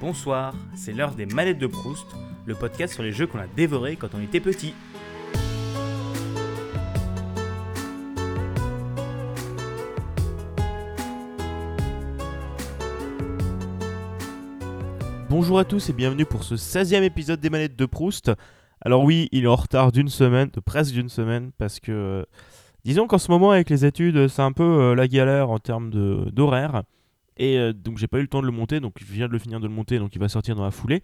Bonsoir, c'est l'heure des manettes de Proust, le podcast sur les jeux qu'on a dévorés quand on était petit. Bonjour à tous et bienvenue pour ce 16e épisode des manettes de Proust. Alors oui, il est en retard d'une semaine, de presque d'une semaine, parce que euh, disons qu'en ce moment avec les études, c'est un peu euh, la galère en termes d'horaire. Et euh, donc j'ai pas eu le temps de le monter, donc je viens de le finir de le monter, donc il va sortir dans la foulée.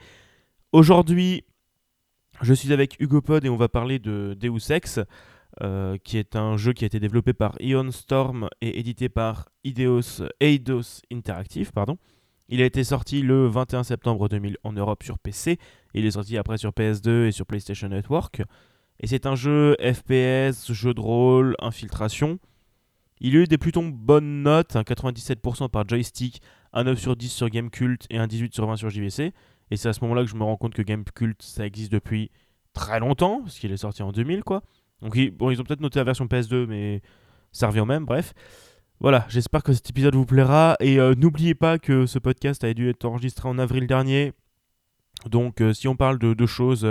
Aujourd'hui, je suis avec Hugo Pod et on va parler de Deus Ex, euh, qui est un jeu qui a été développé par Ion Storm et édité par Eidos, Eidos Interactive. Pardon. Il a été sorti le 21 septembre 2000 en Europe sur PC, il est sorti après sur PS2 et sur PlayStation Network. Et c'est un jeu FPS, jeu de rôle, infiltration. Il a eu des plutôt bonnes notes, un 97% par joystick, un 9 sur 10 sur Gamecult et un 18 sur 20 sur JVC. Et c'est à ce moment-là que je me rends compte que Gamecult, ça existe depuis très longtemps, parce qu'il est sorti en 2000, quoi. Donc, ils, bon, ils ont peut-être noté la version PS2, mais ça revient au même, bref. Voilà, j'espère que cet épisode vous plaira. Et euh, n'oubliez pas que ce podcast a dû être enregistré en avril dernier. Donc, euh, si on parle de, choses,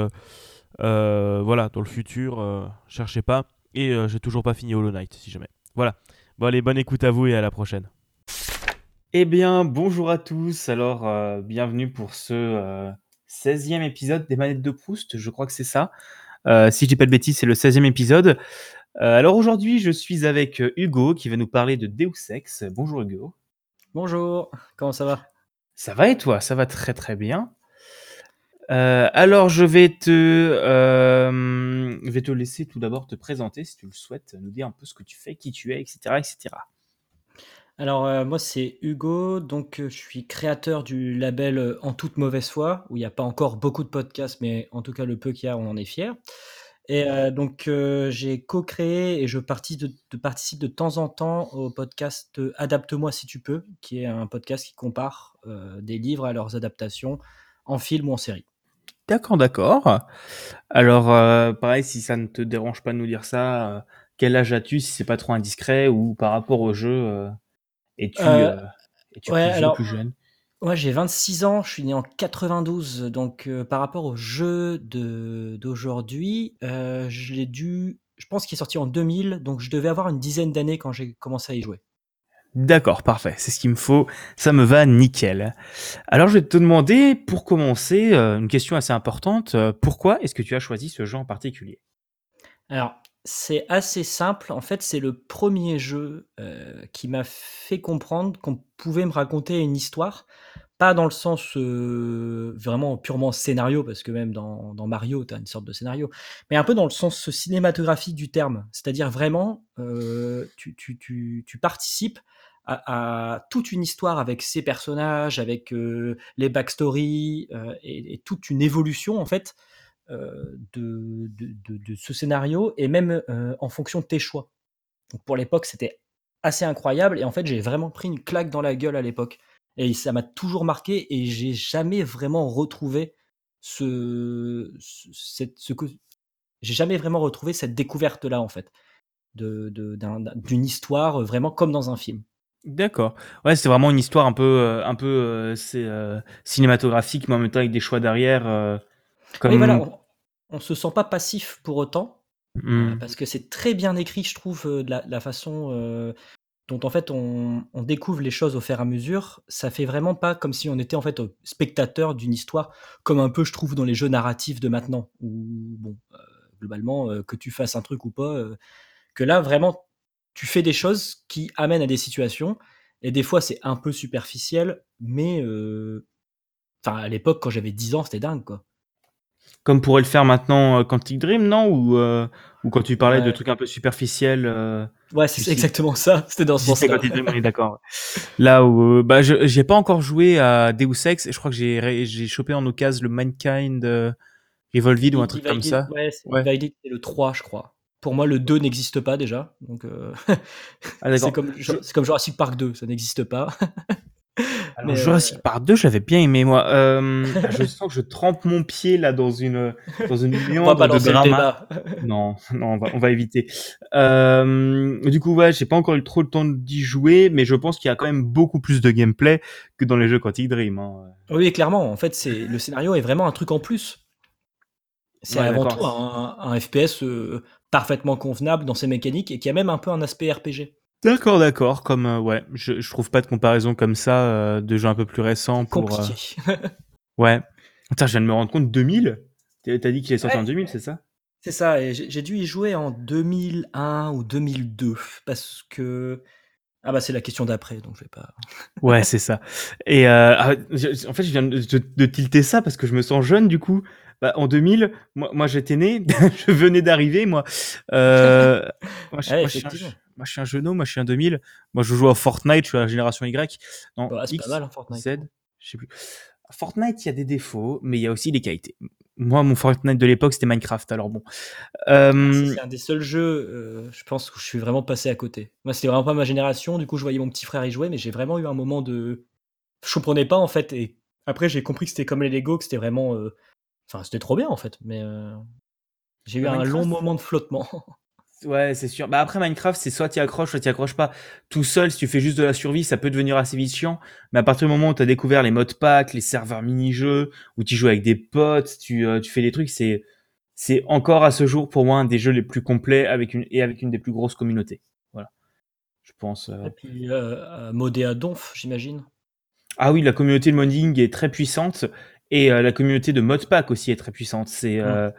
euh, voilà, dans le futur, cherchez pas. Et j'ai toujours pas fini Hollow Knight, si jamais. Voilà. Bon, allez, bonne écoute à vous et à la prochaine. Eh bien, bonjour à tous. Alors, euh, bienvenue pour ce euh, 16e épisode des manettes de Proust. Je crois que c'est ça. Euh, si je dis pas de bêtises, c'est le 16e épisode. Euh, alors aujourd'hui, je suis avec euh, Hugo qui va nous parler de Deus Ex. Bonjour Hugo. Bonjour, comment ça va? Ça va et toi? Ça va très très bien. Euh, alors je vais te, euh, vais te laisser tout d'abord te présenter si tu le souhaites, nous dire un peu ce que tu fais, qui tu es, etc. etc. Alors euh, moi c'est Hugo, donc je suis créateur du label En toute mauvaise foi, où il n'y a pas encore beaucoup de podcasts, mais en tout cas le peu qu'il y a, on en est fier. Et donc j'ai co-créé et je participe de, participe de temps en temps au podcast Adapte-moi si tu peux, qui est un podcast qui compare des livres à leurs adaptations en film ou en série. D'accord, d'accord. Alors euh, pareil, si ça ne te dérange pas de nous dire ça, euh, quel âge as-tu si c'est pas trop indiscret ou par rapport au jeu, euh, es-tu, es-tu ouais, plus vieux, alors plus jeune? Ouais, j'ai 26 ans, je suis né en 92, donc par rapport au jeu de d'aujourd'hui, je l'ai dû, je pense qu'il est sorti en 2000, donc je devais avoir une dizaine d'années quand j'ai commencé à y jouer. D'accord, parfait, c'est ce qu'il me faut, ça me va nickel. Alors je vais te demander, pour commencer, euh, une question assez importante, euh, pourquoi est-ce que tu as choisi ce jeu en particulier? Alors, c'est assez simple, en fait, c'est le premier jeu euh, qui m'a fait comprendre qu'on pouvait me raconter une histoire, pas dans le sens vraiment purement scénario, parce que même dans, Mario, tu as une sorte de scénario, mais un peu dans le sens cinématographique du terme, c'est-à-dire vraiment, tu participes à, à toute une histoire avec ses personnages, avec euh, les backstories euh, et, et toute une évolution en fait euh, de, de, de- de ce scénario et même euh, en fonction de tes choix. Donc pour l'époque, c'était assez incroyable et en fait, j'ai vraiment pris une claque dans la gueule à l'époque. Et ça m'a toujours marqué et j'ai jamais vraiment retrouvé ce, ce, cette- ce que j'ai jamais vraiment retrouvé cette découverte là en fait de de- d'une histoire euh, vraiment comme dans un film. D'accord. Ouais, c'est vraiment une histoire un peu, euh, un peu euh, c'est, euh, cinématographique, mais en même temps avec des choix derrière. euh. Oui, voilà, on, on se sent pas passif pour autant Hmm. Euh, parce que c'est très bien écrit, je trouve, euh, de la, la façon euh, dont en fait on, on découvre les choses au fur et à mesure. Ça fait vraiment pas comme si on était en fait euh, spectateur d'une histoire, comme un peu je trouve dans les jeux narratifs de maintenant, où bon, euh, globalement, euh, que tu fasses un truc ou pas, euh, que là vraiment tu fais des choses qui amènent à des situations, et des fois c'est un peu superficiel, mais euh, enfin à l'époque quand j'avais 10 ans c'était dingue quoi. Comme pourrait le faire maintenant euh, Quantic Dream, non? Ou, euh, ou quand tu parlais de trucs un peu superficiels. euh, Ouais, c'est exactement ça, c'était dans ce sens-là. Quantic Dream, on est d'accord. Là où bah, j'ai pas encore joué à Deus Ex, et je crois que j'ai chopé en occasion le Mankind Revolvid ou un truc comme ça. Ouais, c'est Ouais. Divided, c'est le 3, je crois. Pour moi, le 2 n'existe pas déjà. Donc, euh, Ah, c'est comme, c'est comme Jurassic Park 2, ça n'existe pas. Alors Mais, heu Jurassic Park 2, j'avais bien aimé moi. Hem, ah, je sens que je trempe mon pied là dans une, dans une On va pas de drama. Non, non, on va on va éviter. Du coup, ouais, j'ai pas encore eu trop le temps d'y jouer, mais je pense qu'il y a quand même beaucoup plus de gameplay que dans les jeux Quantic Dream, hein. Oui, clairement, en fait, c'est le scénario est vraiment un truc en plus. C'est Ouais, avant d'accord. tout un un FPS, parfaitement convenable dans ses mécaniques et qui a même un peu un aspect RPG. D'accord, d'accord, comme, heu, ouais, je je trouve pas de comparaison comme ça, heu, de jeux un peu plus récents pour, Compliqué. ouais. Attends, je viens de me rendre compte, 2000? Tu tu as dit qu'il est sorti en Ouais. 2000, c'est ça? C'est ça et j'ai dû y jouer en 2001 ou 2002 parce que ah bah, c'est la question d'après donc je vais pas Ouais, c'est ça et heu, ah, je en fait, je viens de de de tilter ça parce que je me sens jeune du coup. Bah, en 2000, moi moi j'étais né, je venais d'arriver moi. Heu, moi je Ouais, moi je un moi je suis un jeuneau, moi je suis un 2000. Moi je joue à Fortnite, je suis à la génération Y. Non, Bah, c'est pas mal, hein, Fortnite. Z, je sais plus. Fortnite, il y a des défauts, mais il y a aussi des qualités. Moi, mon Fortnite de l'époque, c'était Minecraft, alors bon. Ah Hem c'est un des seuls jeux, heu, je pense où je suis vraiment passé à côté. Moi, c'était vraiment pas ma génération, du coup, je voyais mon petit frère y jouer, mais j'ai vraiment eu un moment de je comprenais pas, en fait et après j'ai compris que c'était comme les Lego, que c'était vraiment, heu, enfin, c'était trop bien, en fait, mais j'ai eu un long moment de flottement. Ouais, c'est sûr. Bah, après Minecraft, c'est soit tu y accroches, soit tu y accroches pas. Tout seul, si tu fais juste de la survie, ça peut devenir assez vite chiant. Mais à partir du moment où tu as découvert les modes pack, les serveurs mini-jeux, où tu joues avec des potes, tu, heu, tu fais des trucs, c'est c'est encore à ce jour pour moi un des jeux les plus complets avec une et avec une des plus grosses communautés. Voilà. Je pense, heu Et puis, heu heu, modé à donf, j'imagine? Ah oui, la communauté de modding est très puissante et heu, la communauté de modpack aussi est très puissante. C'est, Mmh. heu,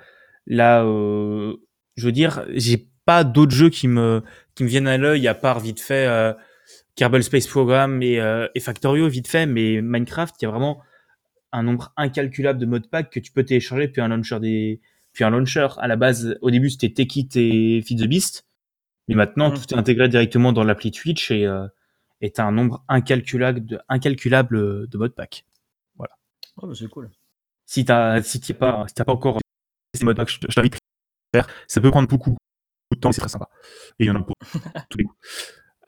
là, heu, je veux dire, j'ai pas d'autres jeux qui me qui me viennent à l'œil à part vite fait, heu, Kerbal Space Program et heu, et Factorio vite fait, mais Minecraft, il y a vraiment un nombre incalculable de modpacks que tu peux télécharger puis un launcher des puis un launcher. À la base, au début, c'était Techit et Feed the Beast, mais maintenant tout Mmh. est intégré directement dans l'appli Twitch et tu as un nombre incalculable de incalculable, heu, de modpacks. Voilà. Oh bah, c'est cool. Si tu as si pas si encore ces modpacks, je te je t'invite à le faire. Ça peut prendre beaucoup de temps, c'est très sympa et il y en a pour tous les goûts.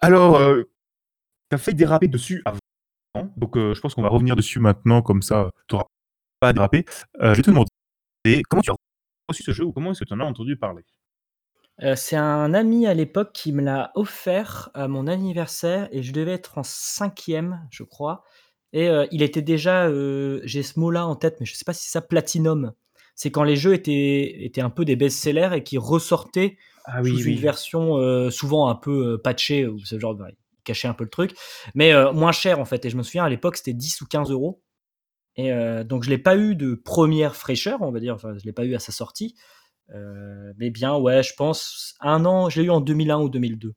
Alors, heu, tu as failli déraper dessus avant, donc heu, je pense qu'on va revenir dessus maintenant comme ça, tu auras pas à déraper. Heu, je vais te demander comment tu as reçu ce jeu ou comment est-ce que tu en as entendu parler? C'est un ami à l'époque qui me l'a offert à mon anniversaire et je devais être en 5e, je crois et il était déjà, j'ai ce mot-là en tête, mais je sais pas si c'est ça, platinum. C'est quand les jeux étaient étaient un peu des best-sellers et qui ressortaient Ah sous oui, une version, heu, souvent un peu, heu, patchée ou ce genre de cacher un peu le truc, mais heu, moins cher, en fait. Et je me souviens à l'époque, c'était 10 ou 15 € et heu, donc je l'ai pas eu de première fraîcheur, on va dire, enfin, je l'ai pas eu à sa sortie, mais bien, ouais, je pense 1 an, je l'ai eu en 2001 ou 2002.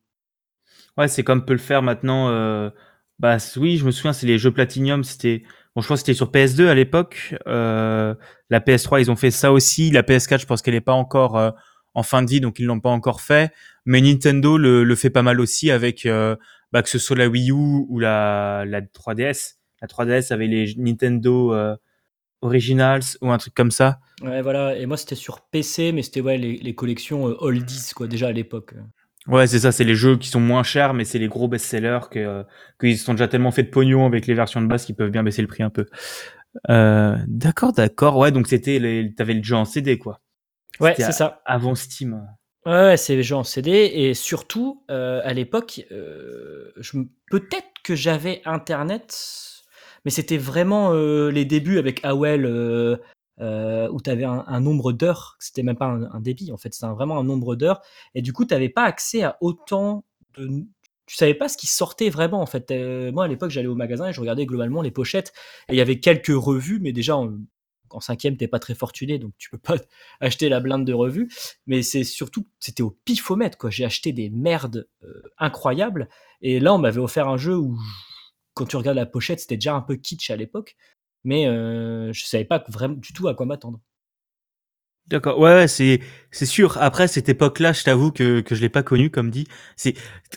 Ouais, c'est comme peut le faire maintenant, bah, oui, je me souviens, c'est les jeux Platinum, c'était bon, je crois que c'était sur PS2 à l'époque, la PS3, ils ont fait ça aussi, la PS4, je pense qu'elle est pas encore, en fin de vie, donc ils l'ont pas encore fait, mais Nintendo le le fait pas mal aussi avec, heu, bah, que ce soit la Wii U ou la la 3DS. La 3DS avait les Nintendo, heu, Originals ou un truc comme ça. Ouais, voilà et moi, c'était sur PC, mais c'était, ouais, les les collections, heu, oldies, quoi, déjà à l'époque. Ouais, c'est ça, c'est les jeux qui sont moins chers, mais c'est les gros best-sellers que qu'ils se sont déjà tellement fait de pognon avec les versions de base qu'ils peuvent bien baisser le prix un peu. D'accord, d'accord, ouais, donc c'était les tu avais le jeu en CD, quoi? Ouais, c'est ça. avant Steam? Ouais, ouais, c'est les jeux en CD et surtout, heu, à l'époque, m peut-être que j'avais internet, mais c'était vraiment, heu, les débuts avec AOL, heu heu, où tu avais un un nombre d'heures, c'était même pas un un débit, en fait, c'était vraiment un nombre d'heures et du coup, tu avais pas accès à autant de tu savais pas ce qui sortait vraiment, en fait, heu, moi, à l'époque, j'allais au magasin et je regardais globalement les pochettes et il y avait quelques revues, mais déjà en 5e, tu es pas très fortuné, donc tu peux pas acheter la blinde de revues, mais c'est surtout c'était au pifomètre, quoi. J'ai acheté des merdes, heu, incroyables et là, on m'avait offert un jeu où quand tu regardes la pochette, c'était déjà un peu kitsch à l'époque, mais heu, je savais pas vraim du tout à quoi m'attendre. D'accord, ouais, c'est c'est sûr. Après cette époque-là, je t'avoue que que je l'ai pas connue comme dit. C'est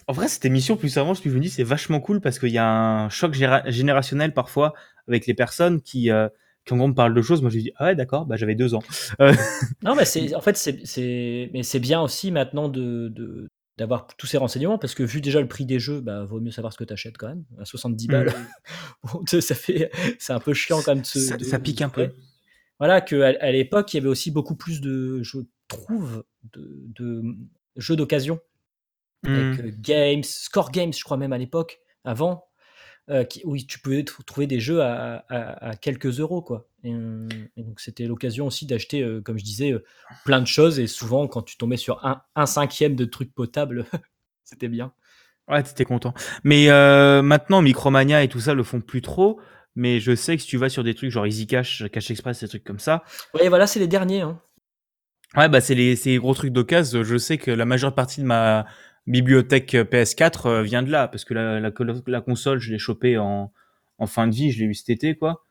en vrai, cette émission, plus plus je me dis: «C'est vachement cool» parce qu'il y a un choc générationnel parfois avec les personnes qui, heu, qui en gros me parlent de choses. Moi, je lui dis: «Ah ouais, d'accord, bah, j'avais 2 ans». Heu, Non, mais c'est en fait, c'est c'est mais c'est bien aussi maintenant de de d'avoir tous ces renseignements parce que vu déjà le prix des jeux, bah, vaut mieux savoir ce que tu achètes quand même. À 70 balles, bon, sais, ça fait c'est un peu chiant quand même de se Ça de ça pique un peu. ouais. Voilà, qu'à à l'époque, il y avait aussi beaucoup plus de je trouve, de de, jeux d'occasion Mmh. heu, Games, Score Games, je crois même à l'époque, avant, qui où tu pouvais tr trouver des jeux à à à quelques euros, quoi et et donc c'était l'occasion aussi d'acheter, heu, comme je disais, plein de choses et souvent quand tu tombais sur un un 5e de trucs potables, c'était bien. Ouais, tu étais content. Mais maintenant Micromania et tout ça le font plus trop, mais je sais que si tu vas sur des trucs genre Easy Cash, Cash Express, des trucs comme ça Ouais, voilà, c'est les derniers, hein. ouais, bah, c'est les c'est les gros trucs d'occasion. Je sais que la majeure partie de ma bibliothèque, heu, PS4, heu, vient de là parce que la la colo la console, je l'ai chopée en en fin de vie, je l'ai eu cet été, quoi.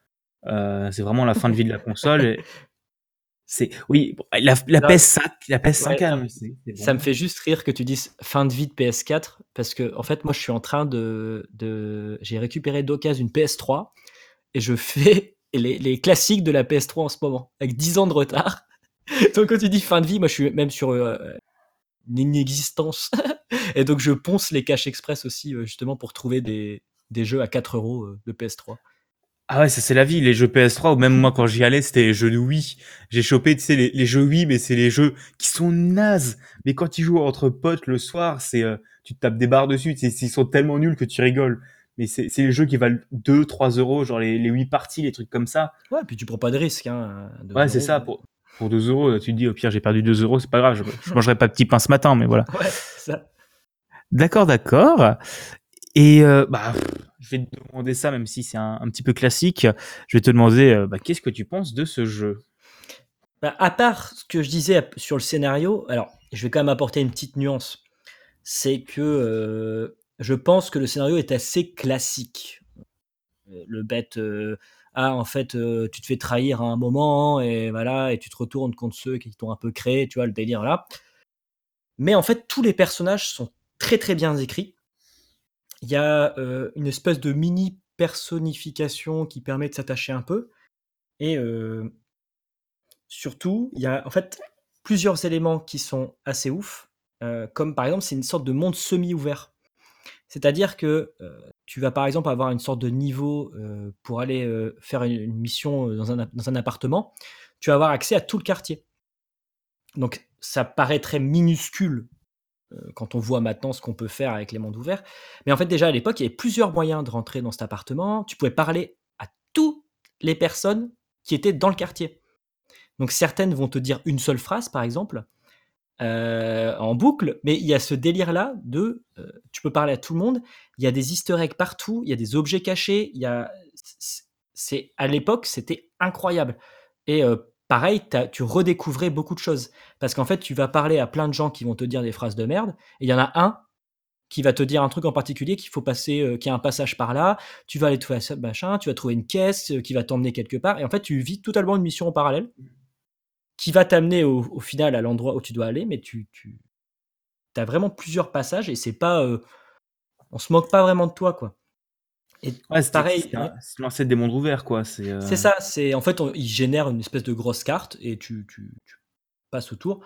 Heu, c'est vraiment la fin de vie de la console et c'est oui, la la Là PS5 la PS5 ouais, quand ça même, me ça fait juste rire que tu dises fin de vie de PS4 parce qu'en fait, moi, je suis en train de de j'ai récupéré d'occasion une PS3 et je fais les les classiques de la PS3 en ce moment, avec 10 ans de retard. Donc quand tu dis fin de vie, moi, je suis même sur, inexistence et donc je ponce les caches express aussi, heu, justement pour trouver des des jeux à 4 euros heu, de PS3. Ah ouais, ça c'est la vie, les jeux PS3 ou même moi quand j'y allais, c'était les jeux de Wii. J'ai chopé, tu sais, les les jeux Wii, mais c'est les jeux qui sont nazes. Mais quand tu joues entre potes le soir, c'est, heu, tu te tapes des barres dessus, ils sont tellement nuls que tu rigoles. Mais c'est les jeux qui valent 2-3 €, genre les les Wii Party, les trucs comme ça. Ouais, puis tu prends pas de risque, hein, 2 Ouais, c'est euros. ça, pour pour 2 €, tu te dis: «Au pire, j'ai perdu 2 €, c'est pas grave, je je mangerai pas de petit pain ce matin», mais voilà. Ouais, c'est ça. D'accord, d'accord et heu, bah, je vais te demander ça même si c'est un un petit peu classique. Je vais te demander, heu, bah, qu'est-ce que tu penses de ce jeu? Bah, à part ce que je disais sur le scénario, alors je vais quand même apporter une petite nuance. C'est que, je pense que le scénario est assez classique. Le bête, ah en fait, heu, tu te fais trahir à un moment et voilà tu te retournes contre ceux qui t'ont un peu créé, tu vois le délire là. Mais en fait, tous les personnages sont très, très bien écrits. Il y a, heu, une espèce de mini personnification qui permet de s'attacher un peu et heu surtout, il y a en fait plusieurs éléments qui sont assez ouf, comme par exemple, c'est une sorte de monde semi-ouvert. C'est-à-dire que, heu, tu vas par exemple avoir une sorte de niveau, heu, pour aller, heu, faire une mission, dans un dans un appartement. Tu vas avoir accès à tout le quartier. Donc ça paraît très minuscule, quand on voit maintenant ce qu'on peut faire avec les mondes ouverts. Mais en fait, déjà à l'époque, il y avait plusieurs moyens de rentrer dans cet appartement. Tu pouvais parler à toutes les personnes qui étaient dans le quartier. Donc certaines vont te dire une seule phrase, par exemple, heu, en boucle, mais il y a ce délire-là de, heu, tu peux parler à tout le monde. Il y a des easter eggs partout, il y a des objets cachés, il y a c'est à l'époque, c'était incroyable et heu, pareil, tu redécouvrais beaucoup de choses parce qu'en fait, tu vas parler à plein de gens qui vont te dire des phrases de merde et il y en a un qui va te dire un truc en particulier qu'il faut passer, heu, qu'il y a un passage par là, tu vas aller trouver ça machin, tu vas trouver une caisse, qui va t'emmener quelque part et en fait, tu vis totalement une mission en parallèle qui va t'amener au au final à l'endroit où tu dois aller, mais tu tu as vraiment plusieurs passages et c'est pas, heu, on se moque pas vraiment de toi, quoi. Et Ouais, c'était pareil c'est des mondes ouverts, quoi, c'est, heu C'est ça, c'est en fait, on ils génèrent une espèce de grosse carte et tu tu tu passes autour.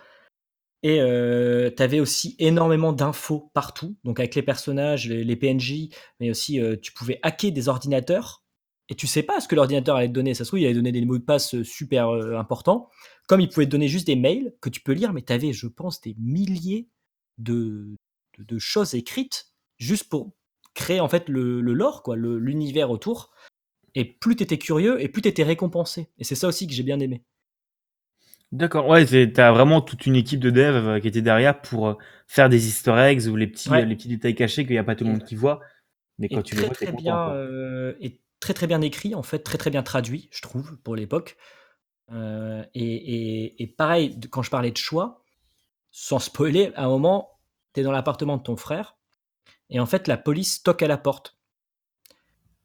Et heu, tu avais aussi énormément d'infos partout, donc avec les personnages, les les PNJ, mais aussi, heu, tu pouvais hacker des ordinateurs et tu sais pas ce que l'ordinateur allait te donner. Ça se trouve, il allait donner des mots de passe, heu, super, heu, importants, comme il pouvait te donner juste des mails que tu peux lire, mais tu avais, je pense, des milliers de de de choses écrites juste pour créer, en fait, le le lore, quoi, l'univers autour. Et plus tu étais curieux et plus tu étais récompensé. Et c'est ça aussi que j'ai bien aimé. D'accord, ouais, c'est tu as vraiment toute une équipe de dev, heu, qui était derrière pour, faire des easter eggs ou les petits, Ouais. les petits détails cachés qu'il y a pas tout le monde qui voit, mais quand et tu les très, vois, tu es très bien, et très, très bien écrit, en fait, très, très bien traduit, je trouve, pour l'époque, heu et et pareil, quand je parlais de choix, sans spoiler, à un moment, tu es dans l'appartement de ton frère et en fait, la police toque à la porte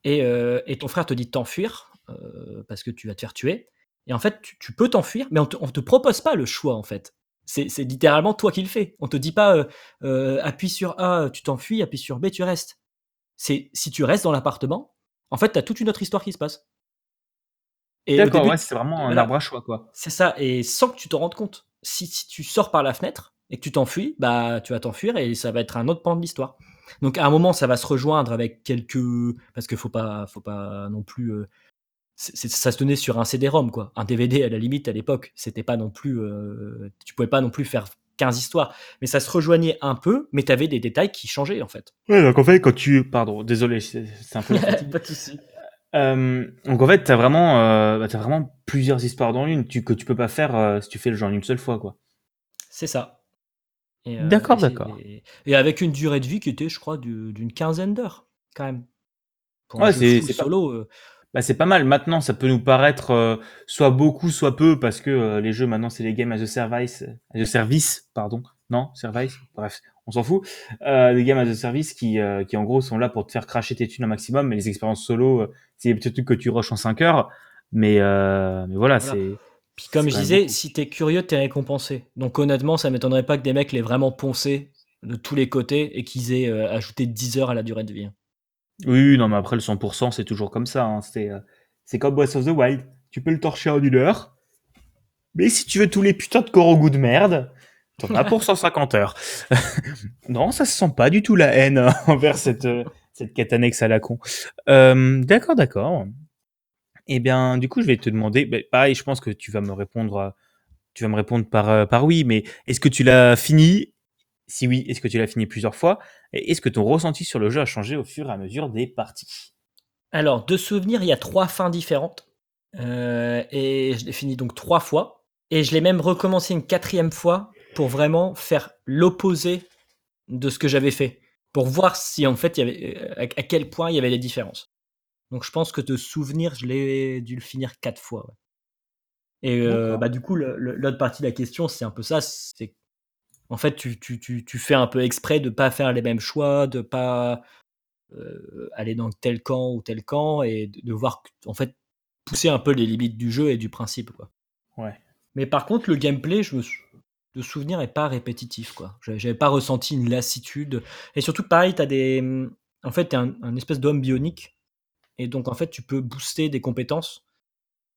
et heu et ton frère te dit de t'enfuir, heu, parce que tu vas te faire tuer et en fait, tu peux t'enfuir, mais on on te propose pas le choix, en fait. C'est littéralement toi qui le fais. On te dit pas, «Appuie sur A, tu t'enfuis, appuie sur B, tu restes». C'est si tu restes dans l'appartement, en fait, tu as toute une autre histoire qui se passe D'accord, ouais, c'est vraiment un arbre à choix, quoi. c'est ça et sans que tu t'en rendes compte. Si si tu sors par la fenêtre et que tu t'enfuis, bah tu vas t'enfuir et ça va être un autre pan de l'histoire. Donc à un moment, ça va se rejoindre avec quelques parce qu'il faut pas faut pas non plus euh, ça se tenait sur un CD-ROM quoi. Un DVD à la limite à l'époque, c'était pas non plus euh, tu pouvais pas non plus faire 15 histoires, mais ça se rejoignait un peu, mais tu avais des détails qui changeaient en fait. Ouais, donc en fait, quand tu. Pardon, désolé, c'est un peu pas de souci. Euh, donc en fait, t'as vraiment, euh, bah, t'as vraiment plusieurs histoires dans l'une tu, que tu peux pas faire euh, si tu fais le genre une seule fois, quoi. C'est ça. Euh, D'accord, d'accord. Et, et avec une durée de vie qui était, je crois, du- d'une quinzaine d'heures, quand même. Pour Ouais, c'est- pas- solo. euh, Bah, c'est pas mal. Maintenant, ça peut nous paraître euh, soit beaucoup, soit peu, parce que euh, les jeux maintenant, c'est les games as a service, as a service, pardon. Non, service. Bref, on s'en fout. Euh, les games as a service qui, euh, qui en gros sont là pour te faire cracher tes thunes un maximum. Mais les expériences solo, euh, c'est des petits trucs que tu rushes en 5 heures. Mais, euh, mais voilà, Voilà. c'est. Puis comme je disais, beaucoup. si t'es curieux, t'es récompensé. Donc honnêtement, ça m'étonnerait pas que des mecs l'aient vraiment poncé de tous les côtés et qu'ils aient euh, ajouté 10 heures à la durée de vie. Oui, non, mais après, le 100%, c'est toujours comme ça. Hein. C'est, euh, c'est comme Breath of the Wild. Tu peux le torcher en une heure. Mais si tu veux tous les putains de corps au goût de merde, t'en as pour 150 heures. non, ça se sent pas du tout la haine hein, envers cette, euh, cette à la con. Euh, d'accord, d'accord. Eh bien, du coup, je vais te demander, bah, pareil, je pense que tu vas me répondre, euh, tu vas me répondre par, par oui, mais est-ce que tu l'as fini? Si oui, est-ce que tu l'as fini plusieurs fois Et est-ce que ton ressenti sur le jeu a changé au fur et à mesure des parties? Alors, de souvenir, il y a trois fins différentes. Euh, et je l'ai fini donc trois fois. Et je l'ai même recommencé une quatrième fois pour vraiment faire l'opposé de ce que j'avais fait. Pour voir si en fait, il y avait, euh, à, à quel point il y avait des différences. Donc je pense que de souvenir, je l'ai dû le finir quatre fois. ouais. Et euh, bah, du coup, l'autre partie de la question, c'est un peu ça. C'est en fait, tu, tu, tu, tu fais un peu exprès de pas faire les mêmes choix, de pas euh, aller dans tel camp ou tel camp et de, de voir en fait pousser un peu les limites du jeu et du principe quoi. Ouais. Mais par contre le gameplay je me de souvenir est pas répétitif quoi. J'avais pas ressenti une lassitude et surtout pareil t'as des en fait t'es un, un espèce d'homme bionique et donc en fait tu peux booster des compétences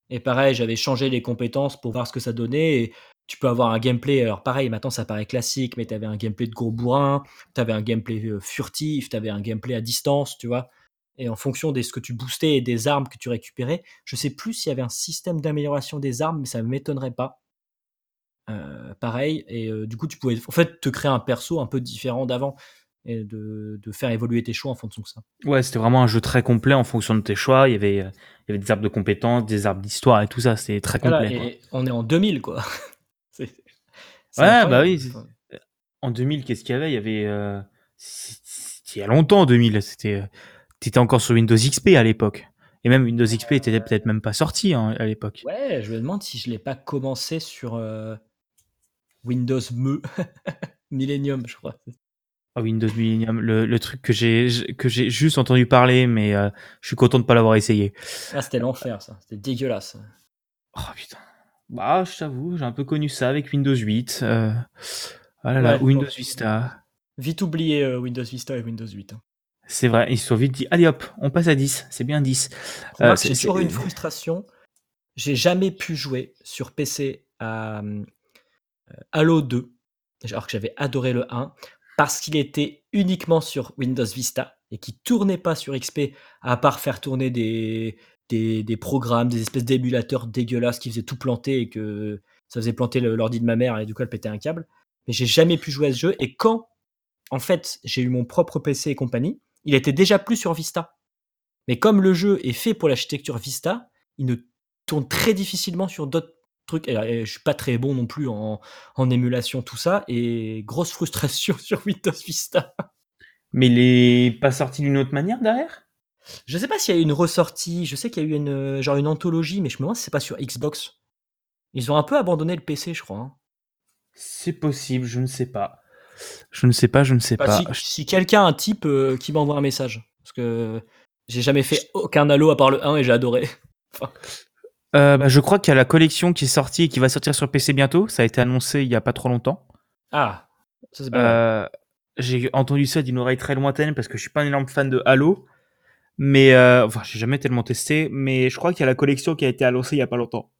et pareil j'avais changé les compétences pour voir ce que ça donnait et tu peux avoir un gameplay alors pareil maintenant ça paraît classique mais t'avais un gameplay de gros bourrin t'avais un gameplay euh, furtif, t'avais un gameplay à distance, tu vois. Et en fonction de ce que tu boostais et des armes que tu récupérais, je sais plus s'il y avait un système d'amélioration des armes, mais ça ne m'étonnerait pas. Euh, pareil, et euh, du coup, tu pouvais en fait te créer un perso un peu différent d'avant et de, de faire évoluer tes choix en fonction de ça. Ouais, c'était vraiment un jeu très complet en fonction de tes choix. Il y avait, il y avait des arbres de compétences, des arbres d'histoire et tout ça. C'était très complet. Voilà, quoi. et on est en 2000, quoi. C'est- Ouais, incroyable. bah oui, c'est- En 2000, qu'est-ce qu'il y avait? Il y avait. euh, c'est- C'était il y a longtemps, en 2000. C'était. euh, T'étais encore sur Windows XP à l'époque. Et même Windows XP était peut-être même pas sorti hein, à l'époque. Ouais, je me demande si je l'ai pas commencé sur euh, Windows Me Millennium, je crois. Ah, Windows Millennium, le, le truc que j'ai que j'ai juste entendu parler, mais euh, je suis content de pas l'avoir essayé. Ah, c'était l'enfer, ça. C'était dégueulasse. Oh putain. Bah, je t'avoue, j'ai un peu connu ça avec Windows 8. Euh... Ah là là, Ouais, Windows. Vista. Vite oublié euh, Windows Vista et Windows 8. hein. C'est vrai, ils se sont vite dit, allez hop, on passe à 10. C'est bien 10. Remarque, Euh, j'ai c'est- toujours eu c'est- une frustration. J'ai jamais pu jouer sur PC à euh, Halo 2, alors que j'avais adoré le 1, parce qu'il était uniquement sur Windows Vista et qui tournait pas sur XP, à part faire tourner des, des, programmes, des espèces d'émulateurs dégueulasses qui faisaient tout planter et que ça faisait planter l'ordi de ma mère et du coup elle pétait un câble. Mais j'ai jamais pu jouer à ce jeu. Et quand, en fait, j'ai eu mon propre PC et compagnie, il était déjà plus sur Vista. Mais comme le jeu est fait pour l'architecture Vista, il ne tourne très difficilement sur d'autres trucs. Et, je suis pas très bon non plus en, en émulation, tout ça. Et grosse frustration sur Windows Vista. Mais il est pas sorti d'une autre manière derrière? Je sais pas s'il y a eu une ressortie. Je sais qu'il y a eu une, euh, genre une anthologie, mais je me demande si c'est pas sur Xbox. Ils ont un peu abandonné le PC, je crois. hein. C'est possible, je ne sais pas. Je ne sais pas, je ne sais Bah, pas. si si quelqu'un, un type, euh, qui m'envoie un message. Parce que j'ai jamais fait aucun Halo à part le 1 et j'ai adoré. Euh, bah, je crois qu'il y a la collection qui est sortie et qui va sortir sur PC bientôt. Ça a été annoncé il y a pas trop longtemps. Ah, ça c'est pas mal. Euh, J'ai entendu ça d'une oreille très lointaine parce que je suis pas un énorme fan de Halo. Mais euh, enfin, j'ai jamais tellement testé. Mais je crois qu'il y a la collection qui a été annoncée il y a pas longtemps.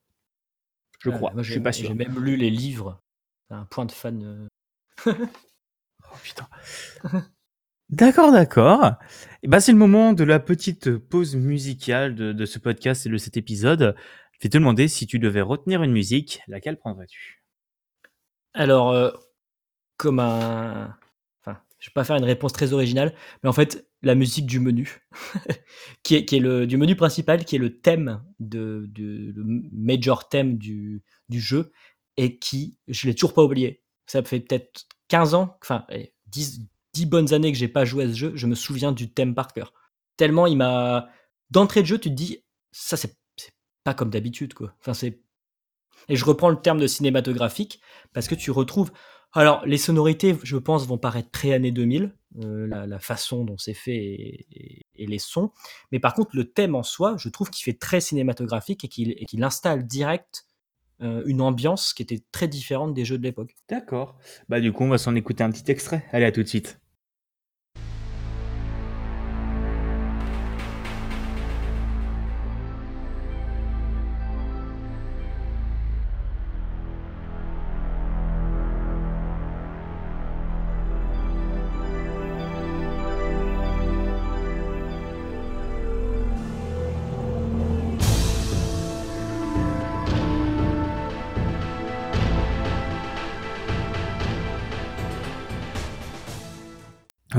Je Ouais, crois. moi, je suis pas sûr. J'ai même lu les livres. C'est un point de fan. euh, oh putain. D'accord, d'accord. Et ben c'est le moment de la petite pause musicale de, de ce podcast et de cet épisode. Je vais te demander si tu devais retenir une musique, laquelle prendrais-tu? Alors, euh, comme un. Enfin, je vais pas faire une réponse très originale, mais en fait, la musique du menu, qui, est, qui est le du menu principal, qui est le thème de, le major thème du, du jeu, et qui, je l'ai toujours pas oublié. Ça fait peut-être 15 ans, enfin 10, 10 bonnes années que j'ai pas joué à ce jeu, je me souviens du thème par cœur. Tellement il m'a d'entrée de jeu, tu te dis ça c'est pas comme d'habitude quoi. Enfin c'est et je reprends le terme de cinématographique parce que tu retrouves alors les sonorités, je pense, vont paraître très années 2000, euh, la, façon dont c'est fait et, les sons. Mais par contre, le thème en soi, je trouve qu'il fait très cinématographique et qu'il qu installe direct euh, une ambiance qui était très différente des jeux de l'époque. D'accord. Bah du coup, on va s'en écouter un petit extrait. Allez, à tout de suite.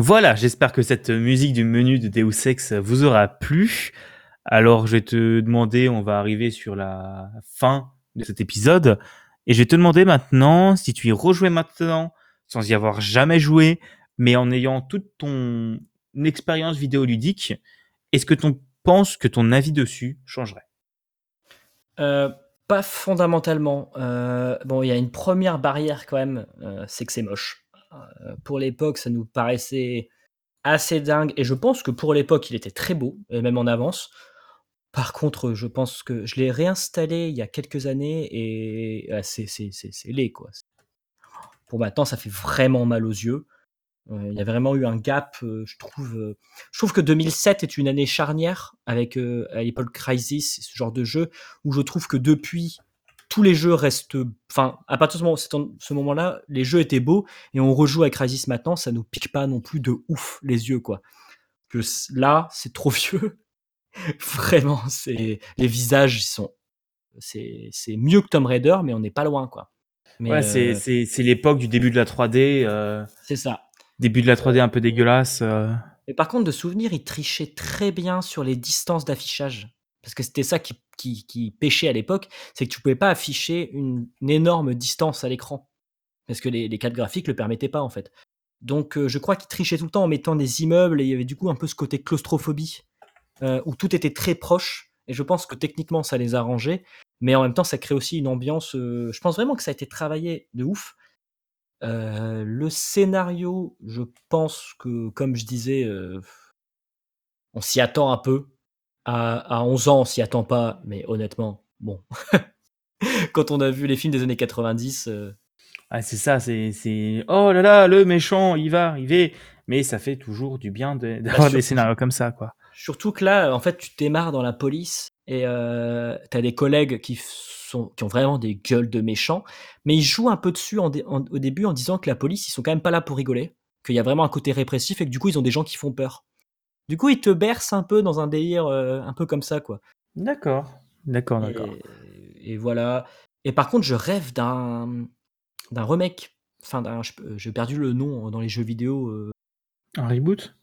Voilà, j'espère que cette musique du menu de Deus Ex vous aura plu. Alors, je vais te demander, on va arriver sur la fin de cet épisode, et je vais te demander maintenant si tu y rejouais maintenant, sans y avoir jamais joué, mais en ayant toute ton expérience vidéoludique, est-ce que tu penses que ton avis dessus changerait? Euh, Pas fondamentalement. Euh, bon, il y a une première barrière quand même, euh, c'est que c'est moche. Euh, pour l'époque, ça nous paraissait assez dingue. Et je pense que pour l'époque, il était très beau, et même en avance. Par contre, je pense que je l'ai réinstallé il y a quelques années et ah, c'est laid, quoi. Pour maintenant, ça fait vraiment mal aux yeux. Euh, il y a vraiment eu un gap, euh, je trouve. Je trouve que 2007 est une année charnière avec euh, Apple Crisis, ce genre de jeu, où je trouve que depuis, tous les jeux restent. Enfin, à partir de ce moment-là, les jeux étaient beaux et on rejoue à Crisis maintenant, ça nous pique pas non plus de ouf les yeux, quoi. Que là, c'est trop vieux. Vraiment, c'est les visages, ils sont. C'est mieux que Tomb Raider, mais on n'est pas loin, quoi. Mais ouais, euh... c'est l'époque du début de la 3D. Euh... C'est ça. Début de la 3D un peu dégueulasse. Euh... Mais par contre, de souvenir, il trichait très bien sur les distances d'affichage parce que c'était ça qui, pêchait à l'époque, c'est que tu pouvais pas afficher une, énorme distance à l'écran, parce que les, les cartes graphiques le permettaient pas en fait. Donc euh, je crois qu'ils trichaient tout le temps en mettant des immeubles et il y avait du coup un peu ce côté claustrophobie, euh, où tout était très proche, et je pense que techniquement ça les arrangeait, mais en même temps ça crée aussi une ambiance, euh, je pense vraiment que ça a été travaillé de ouf. Le scénario, je pense que, comme je disais, on s'y attend un peu, à, à 11 ans, on s'y attend pas, mais honnêtement, bon. Quand on a vu les films des années 90. Euh... Ah, c'est ça, c'est. Oh là là, le méchant, il va arriver. Mais ça fait toujours du bien d'avoir bah, des scénarios comme ça, quoi. Surtout que là, en fait, tu démarres dans la police et euh, tu as des collègues qui, sont, qui ont vraiment des gueules de méchants, mais ils jouent un peu dessus en, en, au début en disant que la police, ils sont quand même pas là pour rigoler, qu'il y a vraiment un côté répressif et que du coup, ils ont des gens qui font peur. Du coup, il te berce un peu dans un délire euh, un peu comme ça, quoi. D'accord, d'accord, d'accord. Et, et, voilà. Et par contre, je rêve d'un d'un remake. Enfin, j'ai perdu le nom dans les jeux vidéo. Euh... Un reboot?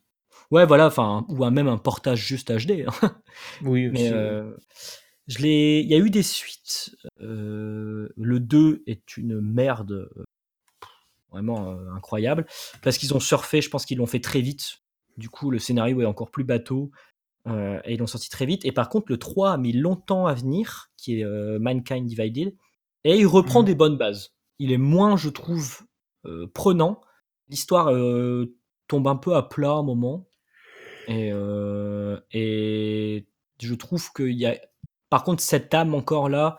Ouais, voilà. Enfin, ou même un portage juste HD. Hein. oui, Mais euh, je l'ai. Il y a eu des suites. Euh, le 2 est une merde. Vraiment incroyable. Parce qu'ils ont surfé, je pense qu'ils l'ont fait très vite du coup, le scénario est encore plus bateau. Euh, et ils l'ont sorti très vite. Et par contre, le 3 a mis longtemps à venir, qui est euh, Mankind Divided. Et il reprend mmh. des bonnes bases. Il est moins, je trouve, euh, prenant. L'histoire tombe un peu à plat à un moment. Et, et je trouve qu'il y a, par contre, cette âme encore là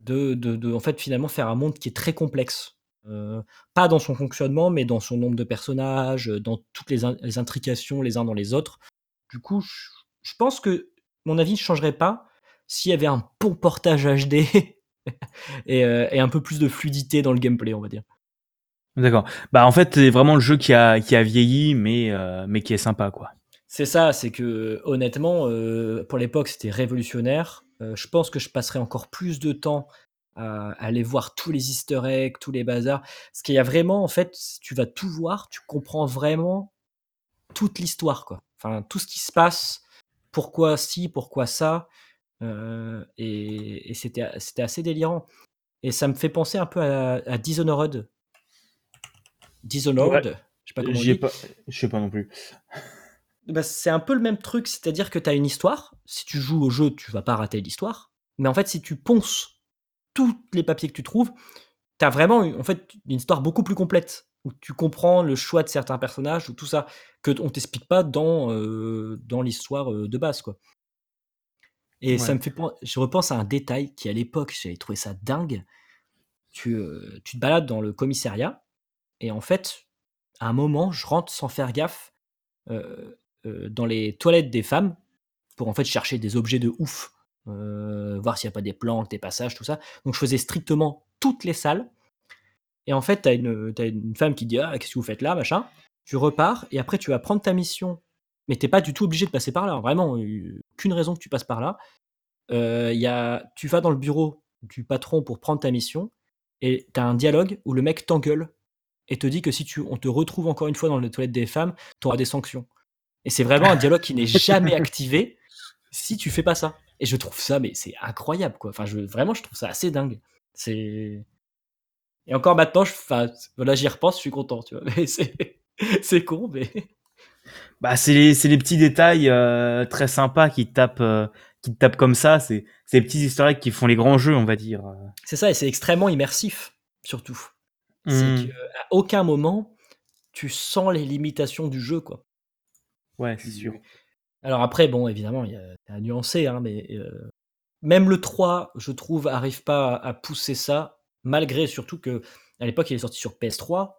de, de, de, en fait, finalement, faire un monde qui est très complexe. Euh, pas dans son fonctionnement, mais dans son nombre de personnages, dans toutes les, in les intrications les uns dans les autres. Du coup, je, pense que mon avis ne changerait pas s'il y avait un bon portage HD et, euh, et, un peu plus de fluidité dans le gameplay, on va dire. D'accord. Bah en fait, c'est vraiment le jeu qui a, qui a vieilli, mais, euh, mais qui est sympa, quoi. C'est ça, c'est que honnêtement, euh, pour l'époque, c'était révolutionnaire. Euh, je pense que je passerai encore plus de temps à, à aller voir tous les easter eggs, tous les bazars. Parce qu'il y a vraiment, en fait, tu vas tout voir, tu comprends vraiment toute l'histoire, quoi. Enfin, tout ce qui se passe, pourquoi ci, pourquoi ça. euh, et et c'était c'était assez délirant. Et ça me fait penser un peu à, à Dishonored. Dishonored, Ouais. je sais pas comment on dit. pas, je sais pas non plus. Bah, c'est un peu le même truc, c'est-à-dire que tu as une histoire. Si tu joues au jeu, tu vas pas rater l'histoire. Mais en fait, si tu ponces tous les papiers que tu trouves, tu as vraiment en fait, une histoire beaucoup plus complète. Où tu comprends le choix de certains personnages ou tout ça, que on t'explique pas dans, euh, dans l'histoire euh, de base. quoi. Et ça me fait Je repense à un détail qui, à l'époque, j'avais trouvé ça dingue. Tu, euh, tu te balades dans le commissariat, et en fait, à un moment, je rentre sans faire gaffe euh, dans les toilettes des femmes pour en fait chercher des objets de ouf, euh, voir s'il n'y a pas des planques, des passages, tout ça. Donc je faisais strictement toutes les salles. Et en fait, tu as une, t'as une femme qui dit Ah, qu'est-ce que vous faites là, machin. Tu repars et après tu vas prendre ta mission. Mais t'es pas du tout obligé de passer par là. Vraiment, euh, aucune raison que tu passes par là. Euh, y a, tu vas dans le bureau du patron pour prendre ta mission et tu as un dialogue où le mec t'engueule et te dit que si tu, on te retrouve encore une fois dans les toilettes des femmes, tu auras des sanctions. Et c'est vraiment un dialogue qui n'est jamais activé si tu fais pas ça. Et je trouve ça, mais c'est incroyable, quoi. Enfin, je, vraiment, je trouve ça assez dingue. C'est. Et encore maintenant, je, enfin, voilà, j'y repense, je suis content, tu vois. Mais c'est, c'est con, mais. Bah, c'est les, c'est les petits détails euh, très sympas qui te tapent, euh, qui tapent comme ça. C'est, c'est les petits historiques qui font les grands jeux, on va dire. C'est ça, et c'est extrêmement immersif, surtout. C'est Hmm. qu'à aucun moment, tu sens les limitations du jeu, quoi. Ouais, c'est sûr. Alors après, bon, évidemment, il y a à nuancer, hein, mais euh, même le 3, je trouve, arrive pas à, à pousser ça, malgré surtout que à l'époque, il est sorti sur PS3.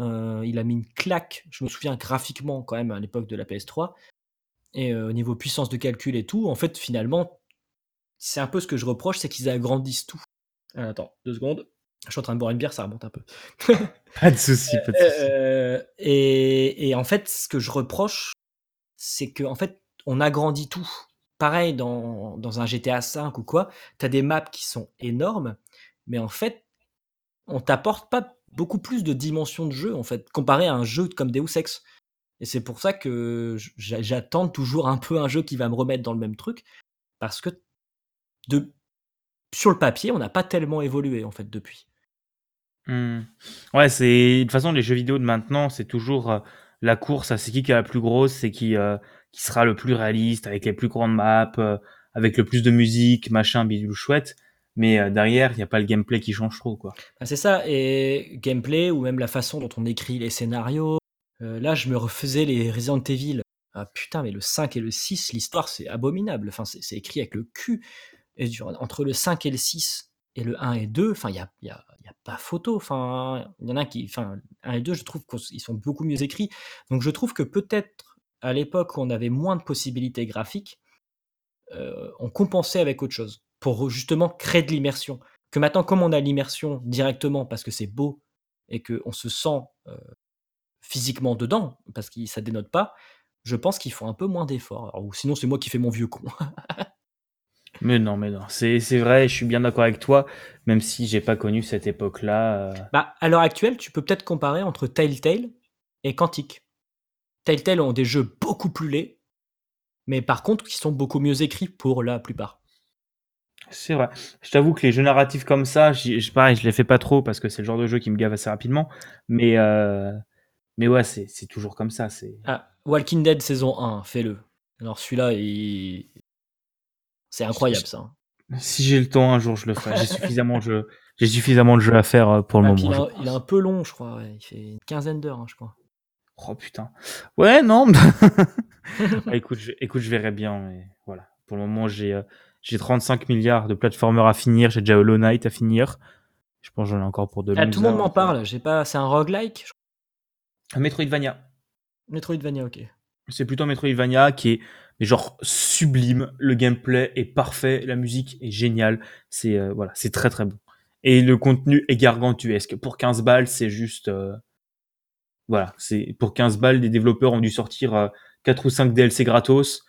euh, il a mis une claque, je me souviens graphiquement quand même à l'époque de la PS3. Et euh, au niveau puissance de calcul et tout, en fait, finalement, c'est un peu ce que je reproche, c'est qu'ils agrandissent tout. Attends, deux secondes. Je suis en train de boire une bière, ça remonte un peu. Pas de souci, pas de souci. Et, et en fait, ce que je reproche, c'est que en fait, on agrandit tout. Pareil dans, dans un GTA V ou quoi, tu as des maps qui sont énormes, mais en fait, on t'apporte pas beaucoup plus de dimensions de jeu en fait, comparé à un jeu comme Deus Ex. Et c'est pour ça que j'attends toujours un peu un jeu qui va me remettre dans le même truc, parce que de, sur le papier, on n'a pas tellement évolué en fait depuis. Hmm. Ouais, c'est de toute façon les jeux vidéo de maintenant, c'est toujours euh, la course c'est qui qui a la plus grosse, c'est qui euh, qui sera le plus réaliste avec les plus grandes maps, euh, avec le plus de musique, machin, bidule chouette. Mais euh, derrière, il n'y a pas le gameplay qui change trop, quoi. Ah, c'est ça, et gameplay ou même la façon dont on écrit les scénarios. Euh, là, je me refaisais les Resident Evil. Ah putain, mais le 5 et le 6, l'histoire c'est abominable. Enfin, c'est écrit avec le cul. Et entre le 5 et le 6 et le 1 et 2, enfin, il n'y a, y a- y pas photo. Enfin, il y en a qui. Enfin, 1 et 2, je trouve qu'ils sont beaucoup mieux écrits. Donc, je trouve que peut-être à l'époque où on avait moins de possibilités graphiques, euh, on compensait avec autre chose pour justement créer de l'immersion. Que maintenant, comme on a l'immersion directement parce que c'est beau et qu'on se sent euh, physiquement dedans, parce que ça dénote pas, je pense qu'ils font un peu moins d'efforts. Sinon, c'est moi qui fais mon vieux con. Mais non, mais non, c'est vrai, je suis bien d'accord avec toi, même si j'ai pas connu cette époque-là. euh. bah, à l'heure actuelle, tu peux peut-être comparer entre Telltale et Quantic. Telltale ont des jeux beaucoup plus laids, mais par contre, qui sont beaucoup mieux écrits pour la plupart. C'est vrai. Je t'avoue que les jeux narratifs comme ça, je- pareil, je les fais pas trop parce que c'est le genre de jeu qui me gave assez rapidement. Mais euh, mais ouais, c'est toujours comme ça. Ah, Walking Dead saison 1, fais-le. Alors celui-là, il... c'est incroyable ça. hein. si j'ai le temps un jour, je le ferai. J'ai suffisamment de jeux, j'ai suffisamment de jeux à faire euh, pour le Ah, moment. il, est, il est un peu long, je crois. ouais. Il fait une quinzaine d'heures, hein, je crois. Oh putain. Ouais, non. Ah, écoute, je, écoute, je verrai bien. Mais voilà. Pour le moment, j'ai euh, j'ai 35 milliards de plateformers à finir. J'ai déjà Hollow Knight à finir. Je pense que j'en ai encore pour de Ah, tout le monde m'en parle. J'ai pas. C'est un roguelike. je. Metroidvania. Metroidvania, ok. C'est plutôt Metroidvania qui est mais genre sublime. Le gameplay est parfait, la musique est géniale. C'est euh, voilà, c'est très très bon. Et le contenu est gargantuesque. Pour 15 balles, c'est juste... euh, Voilà, c'est pour 15 balles, les développeurs ont dû sortir euh, 4 ou 5 DLC gratos.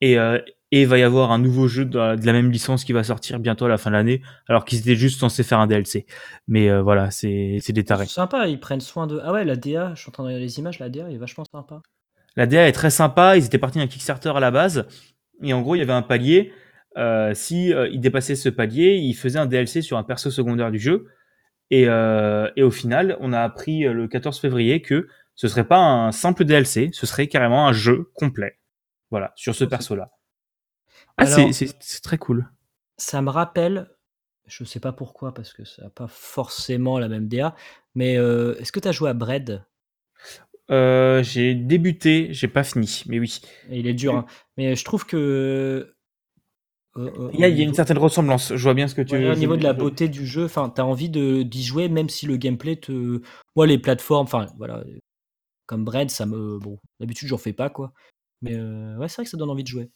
Et, euh, et il va y avoir un nouveau jeu de la, même licence qui va sortir bientôt à la fin de l'année, alors qu'ils étaient juste censés faire un DLC. Mais euh, voilà, c'est des tarés. Sympa, ils prennent soin de. Ah ouais, la DA, je suis en train de regarder les images, la DA est vachement sympa. La DA est très sympa. Ils étaient partis d'un Kickstarter à la base. Et en gros, il y avait un palier. Euh, si euh, ils dépassaient ce palier, ils faisaient un DLC sur un perso secondaire du jeu. Et, euh, et au final, on a appris le 14 février que ce serait pas un simple DLC, ce serait carrément un jeu complet. Voilà, sur ce c'est- perso-là. Ah, c'est- très cool. Ça me rappelle, je sais pas pourquoi, parce que ça n'a pas forcément la même DA, mais euh, est-ce que tu as joué à Bread? Euh, j'ai débuté, j'ai pas fini, mais oui. Il est dur, hein. mais je trouve que. euh, euh, Il y a, au il y a une certaine ressemblance. Je vois bien ce que tu Ouais, veux au niveau de la beauté du jeu, enfin, t'as envie d'y jouer, même si le gameplay te. Moi, les plateformes, enfin, voilà, comme Bread, ça me. Bon, d'habitude, j'en fais pas, quoi. Mais euh, ouais, c'est vrai que ça donne envie de jouer.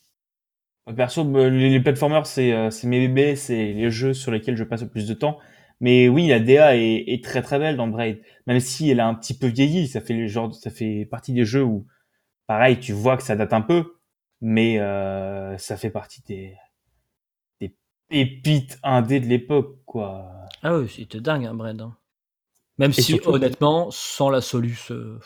Perso, les, les platformers, c'est mes bébés, c'est les jeux sur lesquels je passe le plus de temps. Mais oui, la DA est, est très très belle dans Braid, même si elle a un petit peu vieilli. Ça fait le genre, ça fait partie des jeux où, pareil, tu vois que ça date un peu, mais euh, ça fait partie des des pépites indés de l'époque, quoi. Ah oui, c'était dingue, hein, Bread. hein. Même si, surtout- honnêtement, sans la Solus. euh,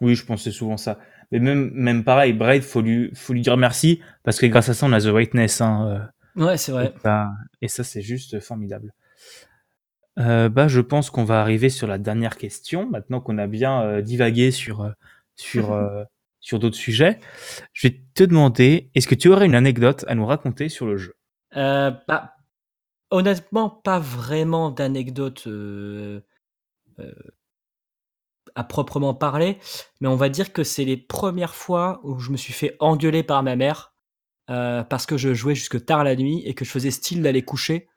Oui, je pensais souvent ça. Mais même même pareil, Braid, faut lui faut lui dire merci parce que grâce à ça, on a The Whiteness. Hein, euh, Ouais, c'est vrai. Et ça, et ça, c'est juste formidable. Euh, bah, je pense qu'on va arriver sur la dernière question. Maintenant qu'on a bien euh, divagué sur euh, sur sur d'autres sujets, je vais te demander est-ce que tu aurais une anecdote à nous raconter sur le jeu? Bah, honnêtement, pas vraiment d'anecdote à proprement parler, mais on va dire que c'est les premières fois où je me suis fait engueuler par ma mère parce que je jouais jusque tard la nuit et que je faisais style d'aller coucher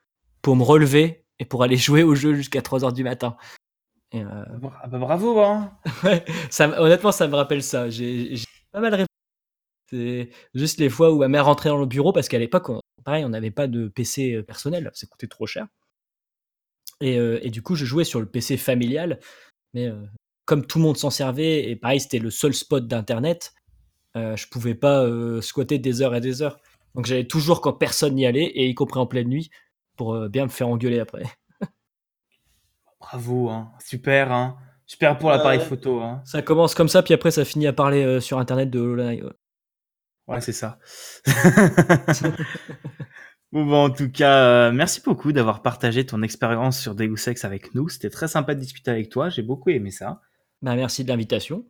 pour me relever et pour aller jouer au jeu jusqu'à 3h du matin. Et, euh, Ah bah, Bravo, hein Ouais, ça, me- honnêtement, ça me rappelle ça. J'ai pas mal réfléchi. C'est juste les fois où ma mère rentrait dans le bureau parce qu'à l'époque, on- pareil, on n'avait pas de PC euh, personnel, ça coûtait trop cher. Et, euh, et du coup, je jouais sur le PC familial, mais euh, comme tout le monde s'en servait, et pareil, c'était le seul spot d'internet, je pouvais pas squatter des heures et des heures. Donc j'allais toujours quand personne n'y allait, et y compris en pleine nuit, pour euh, bien me faire engueuler après. Bravo, hein Super, hein Super pour l'appareil photo, hein Ça commence comme ça, puis après ça finit à parler euh, sur internet de Hololai. ouais. Ouais, c'est ça. bon, bah, en tout cas, euh, merci beaucoup d'avoir partagé ton expérience sur Deus Ex avec nous. C'était très sympa de discuter avec toi. J'ai beaucoup aimé ça. Bah, merci de l'invitation.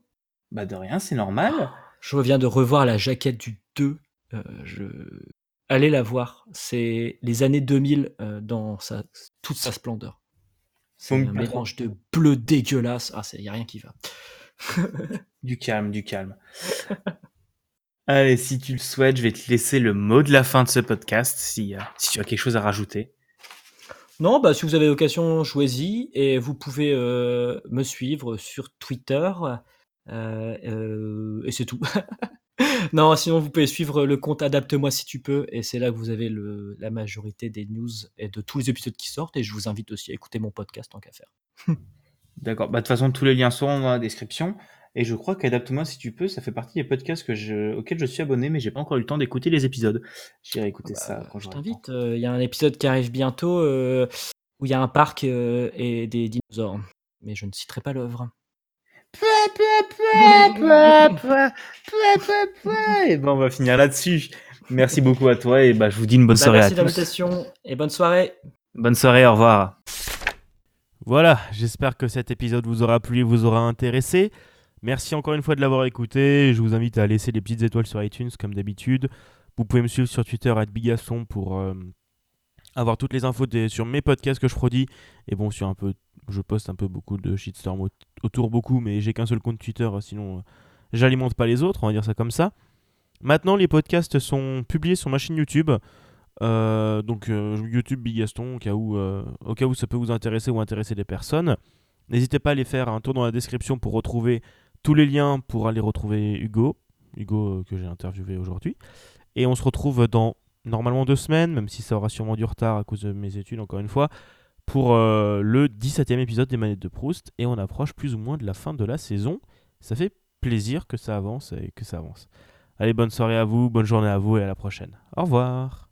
Bah, de rien, c'est normal. Je reviens de revoir la jaquette du 2. euh, je... Allez la voir. C'est les années 2000 euh, dans sa... toute sa splendeur. C'est un mélange de bleu dégueulasse. Ah, il n'y a rien qui va. Du calme, du calme. Allez, si tu le souhaites, je vais te laisser le mot de la fin de ce podcast si, euh, si tu as quelque chose à rajouter. Non, bah, si vous avez l'occasion, jouez-y. Et vous pouvez euh, me suivre sur Twitter. et c'est tout. non, sinon, vous pouvez suivre le compte Adapte-moi si tu peux. Et c'est là que vous avez le, la majorité des news et de tous les épisodes qui sortent. Et je vous invite aussi à écouter mon podcast tant qu'à faire. D'accord. Bah, de toute façon, tous les liens seront dans la description. Et je crois qu'Adapte-moi si tu peux, ça fait partie des podcasts que je, auxquels je suis abonné, mais j'ai pas encore eu le temps d'écouter les épisodes. J'irai écouter Bah, ça quand je t'invite. euh, Il y a un épisode qui arrive bientôt euh, où il y a un parc euh, et des dinosaures. Mais je ne citerai pas l'œuvre. Et ben, on va finir là-dessus. Merci beaucoup à toi et bah, je vous dis une bonne Bah, soirée merci à tous. l'invitation et bonne soirée. Bonne soirée, au revoir. Voilà, j'espère que cet épisode vous aura plu et vous aura intéressé. Merci encore une fois de l'avoir écouté. Je vous invite à laisser des petites étoiles sur iTunes comme d'habitude. Vous pouvez me suivre sur Twitter @bigasson pour euh, avoir toutes les infos des- sur mes podcasts que je produis. Et bon, sur un peu, je poste un peu beaucoup de shitstorm au- autour beaucoup, mais j'ai qu'un seul compte Twitter, sinon euh, j'alimente pas les autres. On va dire ça comme ça. Maintenant, les podcasts sont publiés sur ma chaîne YouTube. Euh, donc euh, YouTube Bigaston au cas où euh, au cas où ça peut vous intéresser ou intéresser des personnes. N'hésitez pas à aller faire un tour dans la description pour retrouver tous les liens pour aller retrouver Hugo, Hugo que j'ai interviewé aujourd'hui. Et on se retrouve dans normalement deux semaines, même si ça aura sûrement du retard à cause de mes études encore une fois, pour euh, le 17e épisode des Manettes de Proust. Et on approche plus ou moins de la fin de la saison. Ça fait plaisir que ça avance et que ça avance. Allez, bonne soirée à vous, bonne journée à vous et à la prochaine. Au revoir.